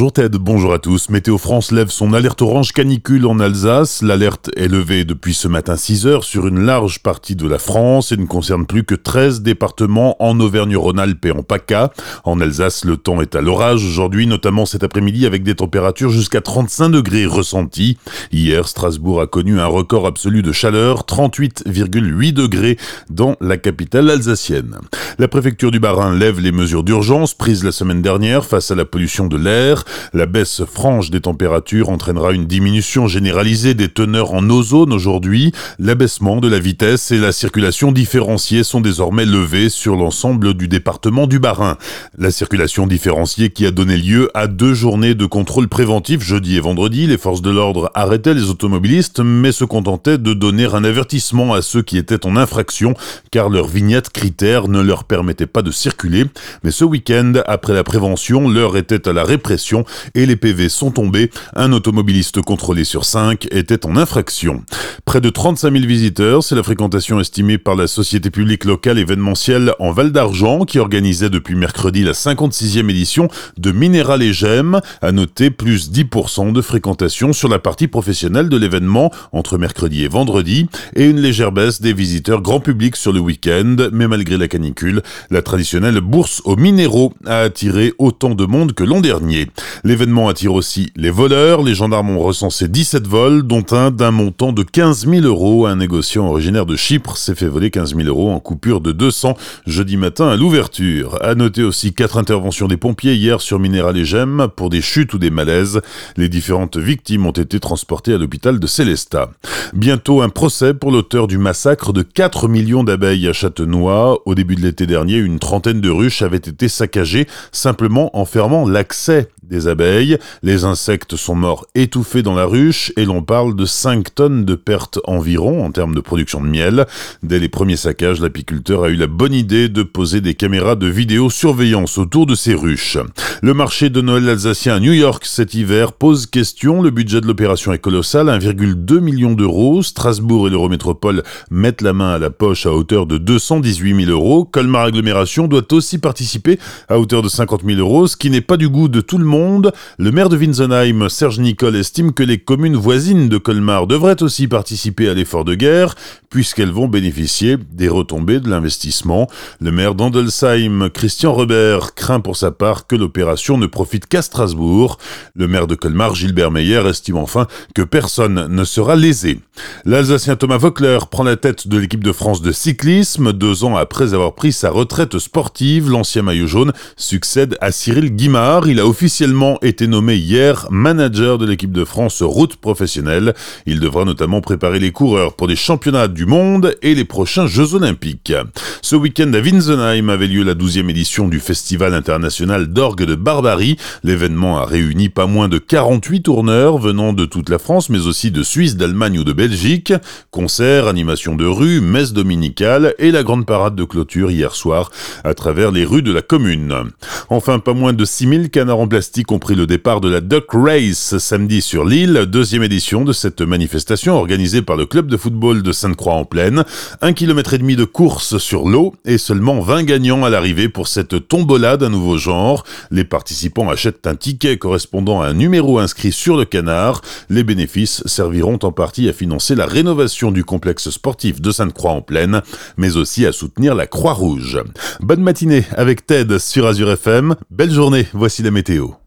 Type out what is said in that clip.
Bonjour Ted, bonjour à tous. Météo France lève son alerte orange canicule en Alsace. L'alerte est levée depuis ce matin 6 heures sur une large partie de la France et ne concerne plus que 13 départements en Auvergne-Rhône-Alpes et en PACA. En Alsace, le temps est à l'orage aujourd'hui, notamment cet après-midi avec des températures jusqu'à 35 degrés ressentis. Hier, Strasbourg a connu un record absolu de chaleur, 38,8 degrés dans la capitale alsacienne. La préfecture du Bas-Rhin lève les mesures d'urgence prises la semaine dernière face à la pollution de l'air la baisse franche des températures entraînera une diminution généralisée des teneurs en ozone aujourd'hui. L'abaissement de la vitesse et la circulation différenciée sont désormais levés sur l'ensemble du département du Bas-Rhin. La circulation différenciée qui a donné lieu à deux journées de contrôle préventif jeudi et vendredi. Les forces de l'ordre arrêtaient les automobilistes mais se contentaient de donner un avertissement à ceux qui étaient en infraction car leur vignette critère ne leur permettait pas de circuler. Mais ce week-end, après la prévention, l'heure était à la répression et les PV sont tombés. Un automobiliste contrôlé sur 5 était en infraction. Près de 35 000 visiteurs, c'est la fréquentation estimée par la société publique locale événementielle en Val d'Argent qui organisait depuis mercredi la 56e édition de Minéral et Gemmes. À noter plus 10% de fréquentation sur la partie professionnelle de l'événement entre mercredi et vendredi et une légère baisse des visiteurs grand public sur le week-end. Mais malgré la canicule, la traditionnelle bourse aux minéraux a attiré autant de monde que l'an dernier. L'événement attire aussi les voleurs. Les gendarmes ont recensé 17 vols, dont un d'un montant de 15 000 euros. Un négociant originaire de Chypre s'est fait voler 15 000 euros en coupure de 200 jeudi matin à l'ouverture. À noter aussi quatre interventions des pompiers hier sur Minéral et Gemmes pour des chutes ou des malaises. Les différentes victimes ont été transportées à l'hôpital de Célestat. Bientôt un procès pour l'auteur du massacre de 4 millions d'abeilles à Châtenois. Au début de l'été dernier, une trentaine de ruches avaient été saccagées simplement en fermant l'accès des abeilles. Les insectes sont morts étouffés dans la ruche et l'on parle de 5 tonnes de pertes environ en termes de production de miel. Dès les premiers saccages, l'apiculteur a eu la bonne idée de poser des caméras de vidéosurveillance autour de ces ruches. Le marché de Noël alsacien à New York cet hiver pose question. Le budget de l'opération est colossal, 1,2 million d'euros. Strasbourg et l'Eurométropole mettent la main à la poche à hauteur de 218 000 euros. Colmar Agglomération doit aussi participer à hauteur de 50 000 euros, ce qui n'est pas du goût de tout le monde le maire de Winsenheim, Serge Nicole, estime que les communes voisines de Colmar devraient aussi participer à l'effort de guerre, puisqu'elles vont bénéficier des retombées de l'investissement. Le maire d'Andelsheim, Christian Robert, craint pour sa part que l'opération ne profite qu'à Strasbourg. Le maire de Colmar, Gilbert Meyer, estime enfin que personne ne sera lésé. L'Alsacien Thomas Vockler prend la tête de l'équipe de France de cyclisme. Deux ans après avoir pris sa retraite sportive, l'ancien maillot jaune succède à Cyril Guimard. Il a officiellement été nommé hier manager de l'équipe de France route professionnelle. Il devra notamment préparer les coureurs pour les championnats du monde et les prochains Jeux olympiques. Ce week-end à Winsenheim avait lieu la 12e édition du Festival international d'orgue de Barbarie. L'événement a réuni pas moins de 48 tourneurs venant de toute la France, mais aussi de Suisse, d'Allemagne ou de Belgique. Concerts, animations de rue, messe dominicale et la grande parade de clôture hier soir à travers les rues de la commune. Enfin, pas moins de 6000 canards en plastique compris le départ de la Duck Race samedi sur l'île, deuxième édition de cette manifestation organisée par le club de football de Sainte-Croix-en-Plaine. Un kilomètre et demi de course sur l'eau et seulement 20 gagnants à l'arrivée pour cette tombola d'un nouveau genre. Les participants achètent un ticket correspondant à un numéro inscrit sur le canard. Les bénéfices serviront en partie à financer la rénovation du complexe sportif de Sainte-Croix-en-Plaine, mais aussi à soutenir la Croix-Rouge. Bonne matinée avec Ted sur Azure FM. Belle journée, voici la météo.